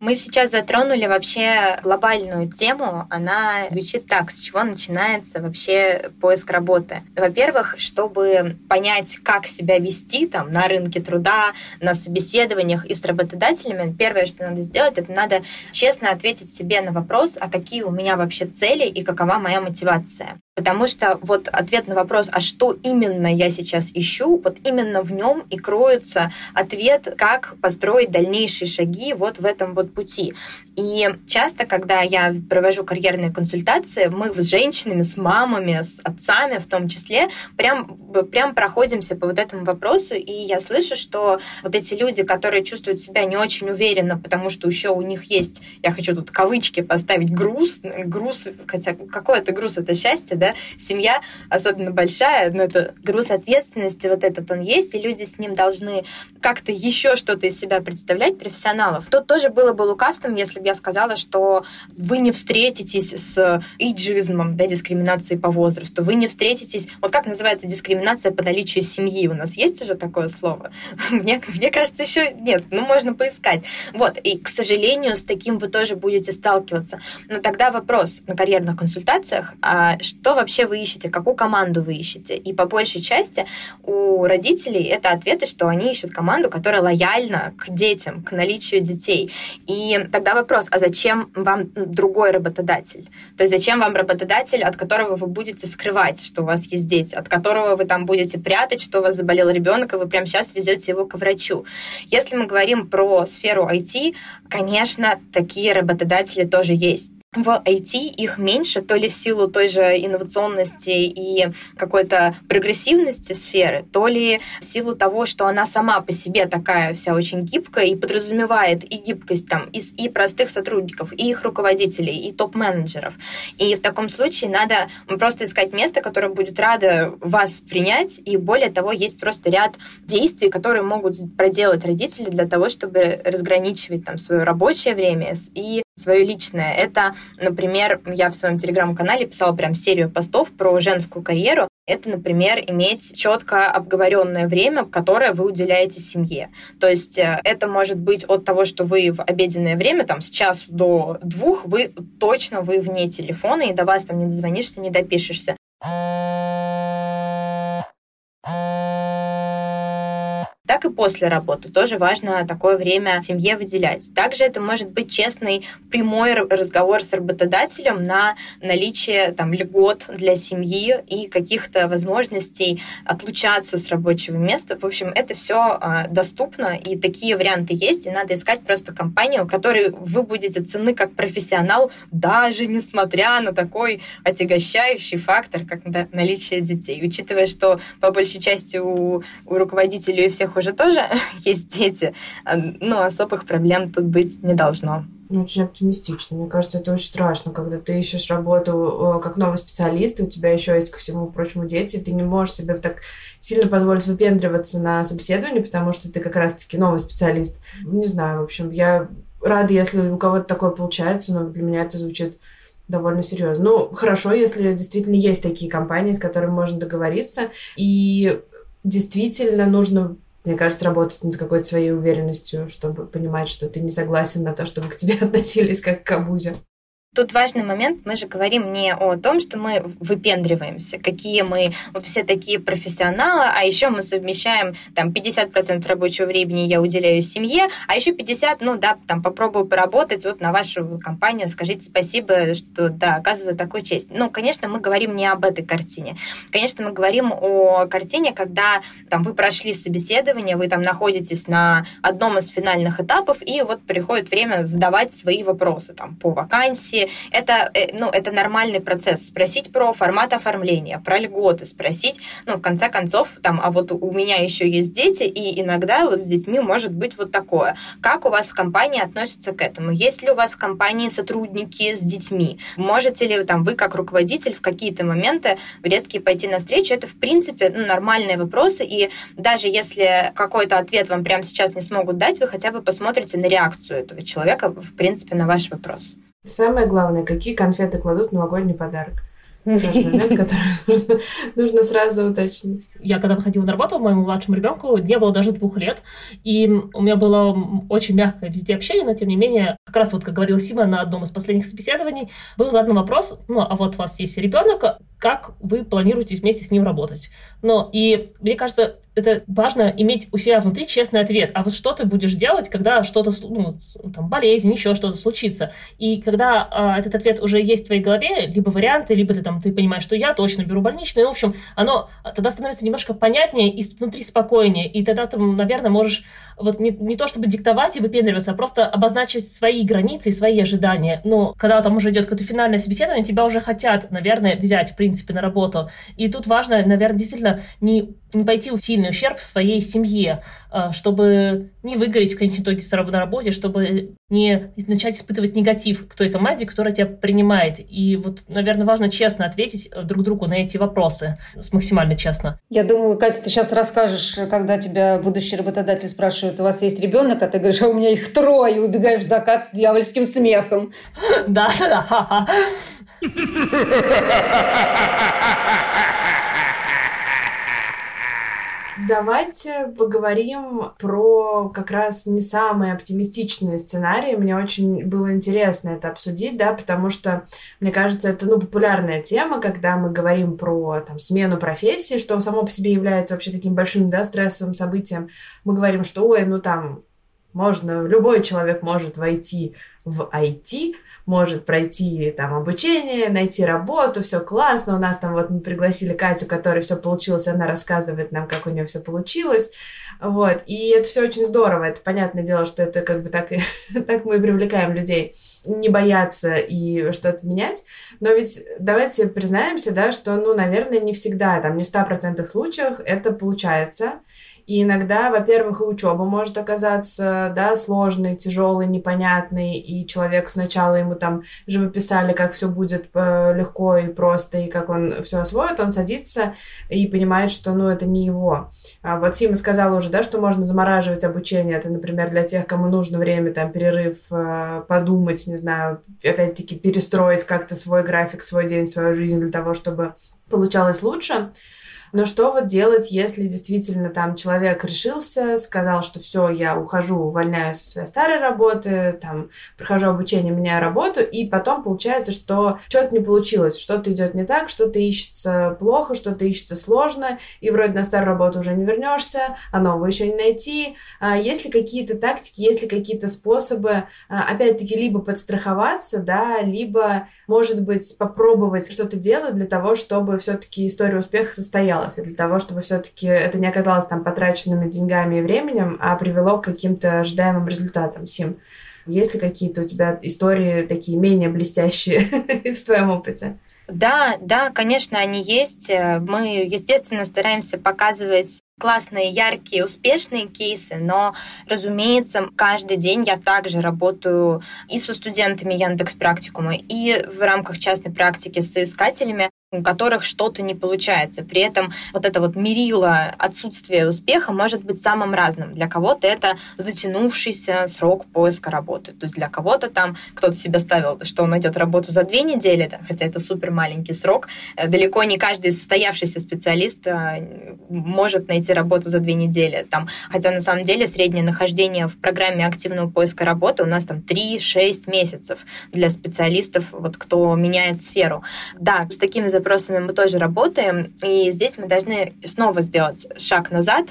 D: Мы сейчас затронули вообще глобальную тему. Она звучит так, с чего начинается вообще поиск работы. Во-первых, чтобы понять, как себя вести там на рынке труда, на собеседованиях и с работодателями, первое, что надо сделать, это надо честно ответить себе на вопрос, а какие у меня вообще цели и какова моя мотивация. Потому что вот ответ на вопрос, а что именно я сейчас ищу, вот именно в нем и кроется ответ, как построить дальнейшие шаги вот в этом вот пути. И часто, когда я провожу карьерные консультации, мы с женщинами, с мамами, с отцами в том числе, прям, прям проходимся по вот этому вопросу, и я слышу, что вот эти люди, которые чувствуют себя не очень уверенно, потому что еще у них есть, я хочу тут кавычки поставить, груз, груз, хотя какой это груз, это счастье, да, семья, особенно большая, но это груз ответственности вот этот он есть, и люди с ним должны как-то еще что-то из себя представлять, профессионалов. Тут тоже было бы лукавством, если бы я сказала, что вы не встретитесь с эйджизмом, да, дискриминацией по возрасту, вы не встретитесь, вот как называется дискриминация по наличию семьи, у нас есть уже такое слово? Мне, мне кажется, еще нет, ну, можно поискать. Вот, и, к сожалению, с таким вы тоже будете сталкиваться. Но тогда вопрос на карьерных консультациях, а что вообще вы ищете, какую команду вы ищете? И по большей части у родителей это ответы, что они ищут команду, которая лояльна к детям, к наличию детей. И тогда вопрос, а зачем вам другой работодатель? То есть зачем вам работодатель, от которого вы будете скрывать, что у вас есть дети, от которого вы там будете прятать, что у вас заболел ребенок, и вы прямо сейчас везете его к врачу? Если мы говорим про сферу IT, конечно, такие работодатели тоже есть в IT их меньше, то ли в силу той же инновационности и какой-то прогрессивности сферы, то ли в силу того, что она сама по себе такая вся очень гибкая и подразумевает и гибкость там и, и простых сотрудников, и их руководителей, и топ-менеджеров. И в таком случае надо просто искать место, которое будет радо вас принять, и более того, есть просто ряд действий, которые могут проделать родители для того, чтобы разграничивать там свое рабочее время и свое личное. Это, например, я в своем телеграм-канале писала прям серию постов про женскую карьеру. Это, например, иметь четко обговоренное время, которое вы уделяете семье. То есть э, это может быть от того, что вы в обеденное время, там, с часу до двух, вы точно вы вне телефона, и до вас там не дозвонишься, не допишешься. Так и после работы. Тоже важно такое время семье выделять. Также это может быть честный прямой разговор с работодателем на наличие там, льгот для семьи и каких-то возможностей отлучаться с рабочего места. В общем, это все а, доступно, и такие варианты есть, и надо искать просто компанию, которой вы будете цены как профессионал, даже несмотря на такой отягощающий фактор, как наличие детей. Учитывая, что по большей части у, у руководителей и всех уже тоже есть дети, а, но особых проблем тут быть не должно.
A: Ну, очень оптимистично. Мне кажется, это очень страшно, когда ты ищешь работу как новый специалист, и у тебя еще есть, ко всему прочему, дети, ты не можешь себе так сильно позволить выпендриваться на собеседовании, потому что ты как раз-таки новый специалист. Не знаю, в общем, я рада, если у кого-то такое получается, но для меня это звучит довольно серьезно. Ну, хорошо, если действительно есть такие компании, с которыми можно договориться, и действительно нужно мне кажется, работать над какой-то своей уверенностью, чтобы понимать, что ты не согласен на то, чтобы к тебе относились как к обузе.
D: Тут важный момент, мы же говорим не о том, что мы выпендриваемся, какие мы вот все такие профессионалы, а еще мы совмещаем там 50% рабочего времени я уделяю семье, а еще 50%, ну да, там попробую поработать вот на вашу компанию, скажите спасибо, что да, оказываю такую честь. Ну, конечно, мы говорим не об этой картине. Конечно, мы говорим о картине, когда там вы прошли собеседование, вы там находитесь на одном из финальных этапов, и вот приходит время задавать свои вопросы там по вакансии, это, э, ну, это нормальный процесс. Спросить про формат оформления, про льготы, спросить, ну, в конце концов, там, а вот у меня еще есть дети, и иногда вот с детьми может быть вот такое. Как у вас в компании относятся к этому? Есть ли у вас в компании сотрудники с детьми? Можете ли там вы, как руководитель, в какие-то моменты в редкие пойти навстречу? Это, в принципе, ну, нормальные вопросы, и даже если какой-то ответ вам прямо сейчас не смогут дать, вы хотя бы посмотрите на реакцию этого человека, в принципе, на ваш вопрос.
A: Самое главное, какие конфеты кладут в новогодний подарок. Важный момент, который нужно, нужно сразу уточнить.
C: Я когда выходила на работу, моему младшему ребенку не было даже двух лет, и у меня было очень мягкое везде общение, но тем не менее, как раз вот, как говорила Сима на одном из последних собеседований, был задан вопрос, ну, а вот у вас есть ребенок, как вы планируете вместе с ним работать? Но и мне кажется, это важно иметь у себя внутри честный ответ. А вот что ты будешь делать, когда что-то, ну, там, болезнь, еще что-то случится? И когда э, этот ответ уже есть в твоей голове, либо варианты, либо ты там, ты понимаешь, что я точно беру больничный, ну, в общем, оно тогда становится немножко понятнее и внутри спокойнее, и тогда ты, наверное, можешь вот не, не то чтобы диктовать и выпендриваться, а просто обозначить свои границы и свои ожидания. Но когда там уже идет какое-то финальное собеседование, тебя уже хотят, наверное, взять, в принципе, на работу. И тут важно, наверное, действительно не не пойти в сильный ущерб своей семье, чтобы не выгореть в конечном итоге на работе, чтобы не начать испытывать негатив к той команде, которая тебя принимает. И вот, наверное, важно честно ответить э, друг другу на эти вопросы, максимально честно.
B: Я думала, Катя, ты сейчас расскажешь, когда тебя будущий работодатель спрашивает, у вас есть ребенок, а ты говоришь, а у меня их трое, и убегаешь в закат с дьявольским смехом.
C: Да, да.
A: Давайте поговорим про как раз не самые оптимистичные сценарии. Мне очень было интересно это обсудить, да, потому что, мне кажется, это, ну, популярная тема, когда мы говорим про, там, смену профессии, что само по себе является вообще таким большим, да, стрессовым событием. Мы говорим, что, ой, ну, там, можно, любой человек может войти в IT, может пройти там обучение, найти работу, все классно. У нас там вот мы пригласили Катю, которой все получилось, она рассказывает нам, как у нее все получилось. Вот. И это все очень здорово. Это понятное дело, что это как бы так, и, так мы и привлекаем людей не бояться и что-то менять. Но ведь давайте признаемся, да, что, ну, наверное, не всегда, там, не в 100% случаях это получается. И иногда, во-первых, и учеба может оказаться, да, сложной, тяжелой, непонятной, и человек сначала ему там живописали, как все будет э, легко и просто, и как он все освоит, он садится и понимает, что, ну, это не его. А вот Сима сказала уже, да, что можно замораживать обучение. Это, например, для тех, кому нужно время, там, перерыв, э, подумать, не знаю, опять-таки перестроить как-то свой график, свой день, свою жизнь для того, чтобы получалось лучше. Но что вот делать, если действительно там человек решился, сказал, что все, я ухожу, увольняюсь со своей старой работы, там, прохожу обучение, меняю работу, и потом получается, что что-то не получилось, что-то идет не так, что-то ищется плохо, что-то ищется сложно, и вроде на старую работу уже не вернешься, а новую еще не найти. А есть ли какие-то тактики, есть ли какие-то способы, а, опять-таки, либо подстраховаться, да, либо, может быть, попробовать что-то делать для того, чтобы все-таки история успеха состоялась? Состоялось, и для того, чтобы все-таки это не оказалось там потраченными деньгами и временем, а привело к каким-то ожидаемым результатам. Сим, есть ли какие-то у тебя истории такие менее блестящие в твоем опыте?
D: Да, да, конечно, они есть. Мы, естественно, стараемся показывать классные, яркие, успешные кейсы, но, разумеется, каждый день я также работаю и со студентами Яндекс Практикума, и в рамках частной практики с искателями у которых что-то не получается. При этом вот это вот мерило отсутствия успеха может быть самым разным. Для кого-то это затянувшийся срок поиска работы. То есть для кого-то там кто-то себе ставил, что он найдет работу за две недели, хотя это супер маленький срок. Э, далеко не каждый состоявшийся специалист э, может найти работу за две недели. Там, хотя на самом деле среднее нахождение в программе активного поиска работы у нас там 3-6 месяцев для специалистов, вот кто меняет сферу. Да, с такими запросами мы тоже работаем, и здесь мы должны снова сделать шаг назад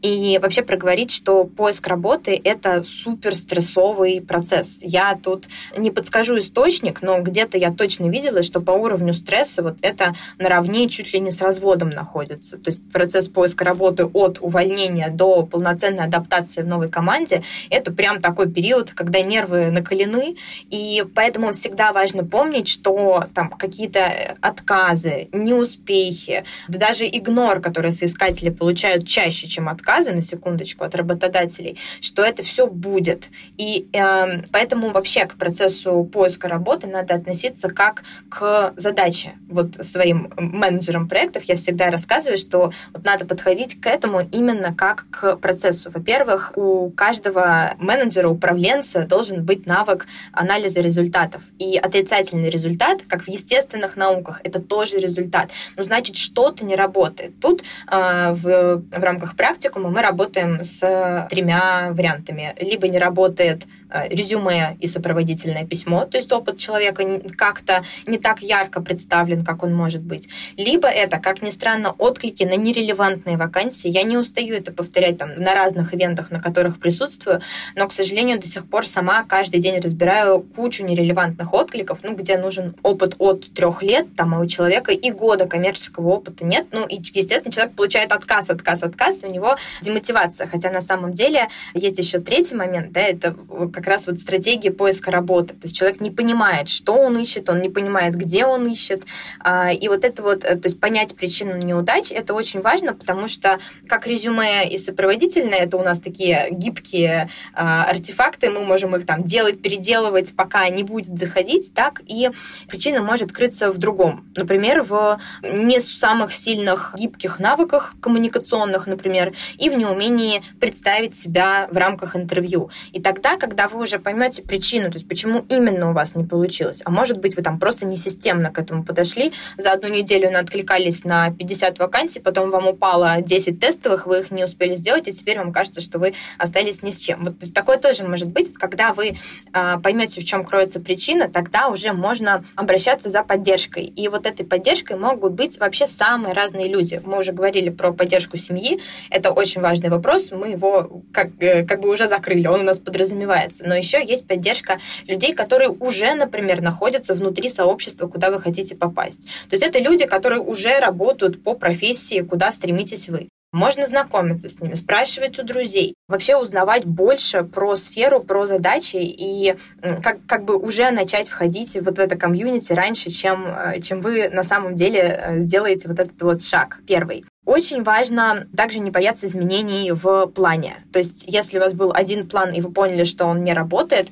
D: и вообще проговорить, что поиск работы — это супер стрессовый процесс. Я тут не подскажу источник, но где-то я точно видела, что по уровню стресса вот это наравне чуть ли не с разводом находится. То есть процесс поиска работы от увольнения до полноценной адаптации в новой команде — это прям такой период, когда нервы накалены, и поэтому всегда важно помнить, что там какие-то отказы, отказы, неуспехи, да даже игнор, который соискатели получают чаще, чем отказы, на секундочку, от работодателей, что это все будет. И э, поэтому вообще к процессу поиска работы надо относиться как к задаче. Вот своим менеджерам проектов я всегда рассказываю, что вот надо подходить к этому именно как к процессу. Во-первых, у каждого менеджера, управленца должен быть навык анализа результатов. И отрицательный результат, как в естественных науках, это то, тоже результат. Ну, значит, что-то не работает. Тут э, в, в рамках практикума мы работаем с тремя вариантами. Либо не работает резюме и сопроводительное письмо, то есть опыт человека как-то не так ярко представлен, как он может быть. Либо это, как ни странно, отклики на нерелевантные вакансии. Я не устаю это повторять там, на разных ивентах, на которых присутствую, но, к сожалению, до сих пор сама каждый день разбираю кучу нерелевантных откликов, ну, где нужен опыт от трех лет, там, а у человека и года коммерческого опыта нет, ну, и, естественно, человек получает отказ, отказ, отказ, у него демотивация, хотя на самом деле есть еще третий момент, да, это как как раз вот стратегии поиска работы. То есть человек не понимает, что он ищет, он не понимает, где он ищет. А, и вот это вот, э, то есть понять причину неудач, это очень важно, потому что как резюме и сопроводительное, это у нас такие гибкие а, артефакты, мы можем их там делать, переделывать, пока не будет заходить, так и причина может крыться в другом. Например, в не самых сильных гибких навыках коммуникационных, например, и в неумении представить себя в рамках интервью. И тогда, когда вы уже поймете причину, то есть почему именно у вас не получилось, а может быть, вы там просто не системно к этому подошли, за одну неделю откликались на 50 вакансий, потом вам упало 10 тестовых, вы их не успели сделать, и теперь вам кажется, что вы остались ни с чем. Вот то есть такое тоже может быть, когда вы э, поймете, в чем кроется причина, тогда уже можно обращаться за поддержкой. И вот этой поддержкой могут быть вообще самые разные люди. Мы уже говорили про поддержку семьи, это очень важный вопрос, мы его как, э, как бы уже закрыли, он у нас подразумевается. Но еще есть поддержка людей, которые уже, например, находятся внутри сообщества, куда вы хотите попасть. То есть это люди, которые уже работают по профессии, куда стремитесь вы. Можно знакомиться с ними, спрашивать у друзей, вообще узнавать больше про сферу, про задачи и как, как бы уже начать входить вот в это комьюнити раньше, чем, э, чем вы на самом деле э, сделаете вот этот вот шаг первый. Очень важно также не бояться изменений в плане. То есть, если у вас был один план, и вы поняли, что он не работает,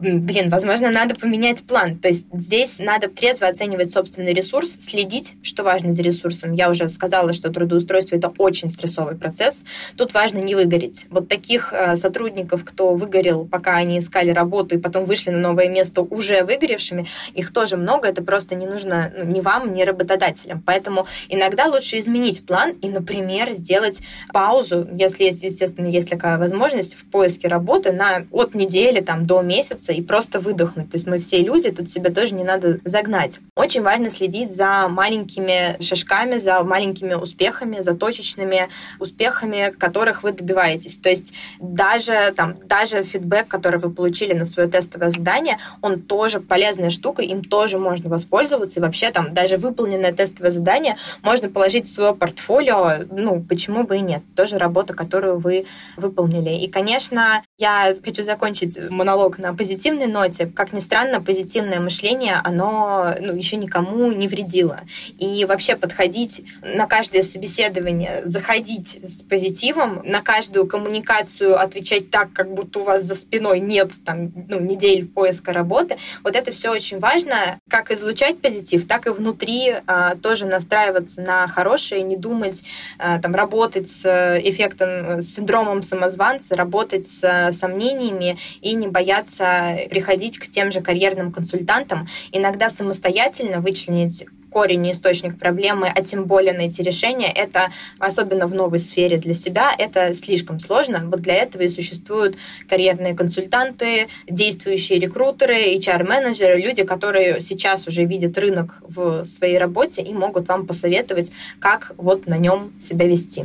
D: блин, возможно, надо поменять план. То есть здесь надо трезво оценивать собственный ресурс, следить, что важно за ресурсом. Я уже сказала, что трудоустройство — это очень стрессовый процесс. Тут важно не выгореть. Вот таких э, сотрудников, кто выгорел, пока они искали работу и потом вышли на новое место уже выгоревшими, их тоже много. Это просто не нужно ну, ни вам, ни работодателям. Поэтому иногда лучше изменить план и, например, сделать паузу, если естественно, есть такая возможность в поиске работы на от недели там, до месяца, расслабиться и просто выдохнуть. То есть мы все люди, тут себя тоже не надо загнать. Очень важно следить за маленькими шажками, за маленькими успехами, за точечными успехами, которых вы добиваетесь. То есть даже, там, даже фидбэк, который вы получили на свое тестовое задание, он тоже полезная штука, им тоже можно воспользоваться. И вообще там даже выполненное тестовое задание можно положить в свое портфолио, ну, почему бы и нет. Тоже работа, которую вы выполнили. И, конечно, я хочу закончить монолог на позитивном позитивной ноте, как ни странно, позитивное мышление, оно ну, еще никому не вредило. И вообще подходить на каждое собеседование, заходить с позитивом, на каждую коммуникацию отвечать так, как будто у вас за спиной нет там, ну, недель поиска работы, вот это все очень важно, как излучать позитив, так и внутри а, тоже настраиваться на хорошее, не думать, а, там, работать с эффектом, с синдромом самозванца, работать с сомнениями и не бояться приходить к тем же карьерным консультантам, иногда самостоятельно вычленить корень и источник проблемы, а тем более найти решение, это, особенно в новой сфере для себя, это слишком сложно. Вот для этого и существуют карьерные консультанты, действующие рекрутеры, HR-менеджеры, люди, которые сейчас уже видят рынок в своей работе и могут вам посоветовать, как вот на нем себя вести.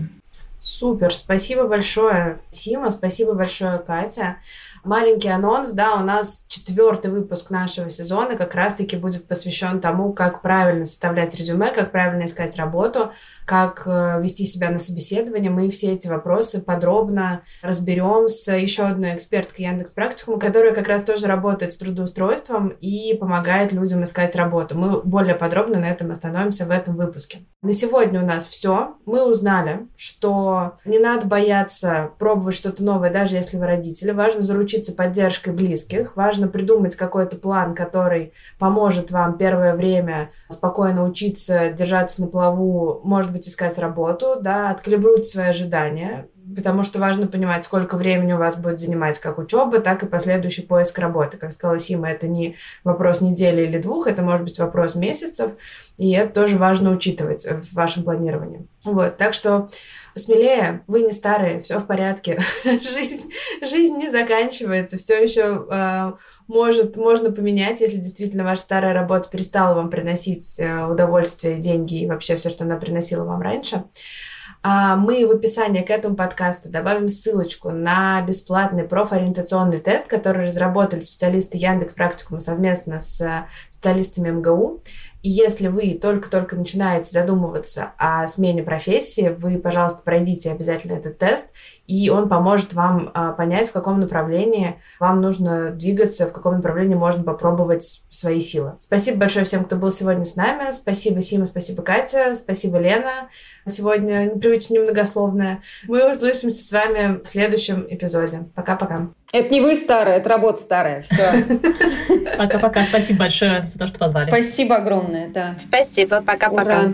A: Супер, спасибо большое, Сима, спасибо большое, Катя. Маленький анонс, да, у нас четвертый выпуск нашего сезона как раз-таки будет посвящен тому, как правильно составлять резюме, как правильно искать работу, как э, вести себя на собеседование. Мы все эти вопросы подробно разберем с еще одной эксперткой Яндекс Практикума, которая как раз тоже работает с трудоустройством и помогает людям искать работу. Мы более подробно на этом остановимся в этом выпуске. На сегодня у нас все. Мы узнали, что не надо бояться пробовать что-то новое, даже если вы родители. Важно заручиться поддержкой близких. Важно придумать какой-то план, который поможет вам первое время спокойно учиться, держаться на плаву, может быть, искать работу, да, откалибруйте свои ожидания, потому что важно понимать, сколько времени у вас будет занимать как учеба, так и последующий поиск работы. Как сказала Сима, это не вопрос недели или двух, это может быть вопрос месяцев, и это тоже важно учитывать в вашем планировании. Вот, так что смелее, вы не старые, все в порядке, жизнь, жизнь не заканчивается, все еще э, может, можно поменять, если действительно ваша старая работа перестала вам приносить э, удовольствие, деньги и вообще все, что она приносила вам раньше. А мы в описании к этому подкасту добавим ссылочку на бесплатный профориентационный тест, который разработали специалисты Яндекс Практикума совместно с специалистами МГУ. И если вы только-только начинаете задумываться о смене профессии, вы, пожалуйста, пройдите обязательно этот тест, и он поможет вам а, понять, в каком направлении вам нужно двигаться, в каком направлении можно попробовать свои силы. Спасибо большое всем, кто был сегодня с нами. Спасибо, Сима, спасибо, Катя, спасибо, Лена. Сегодня непривычно немногословная. Мы услышимся с вами в следующем эпизоде. Пока-пока.
B: Это не вы старая, это работа старая. Все.
C: Пока-пока. Спасибо большое за то, что позвали.
B: Спасибо огромное, да.
D: Спасибо. Пока-пока.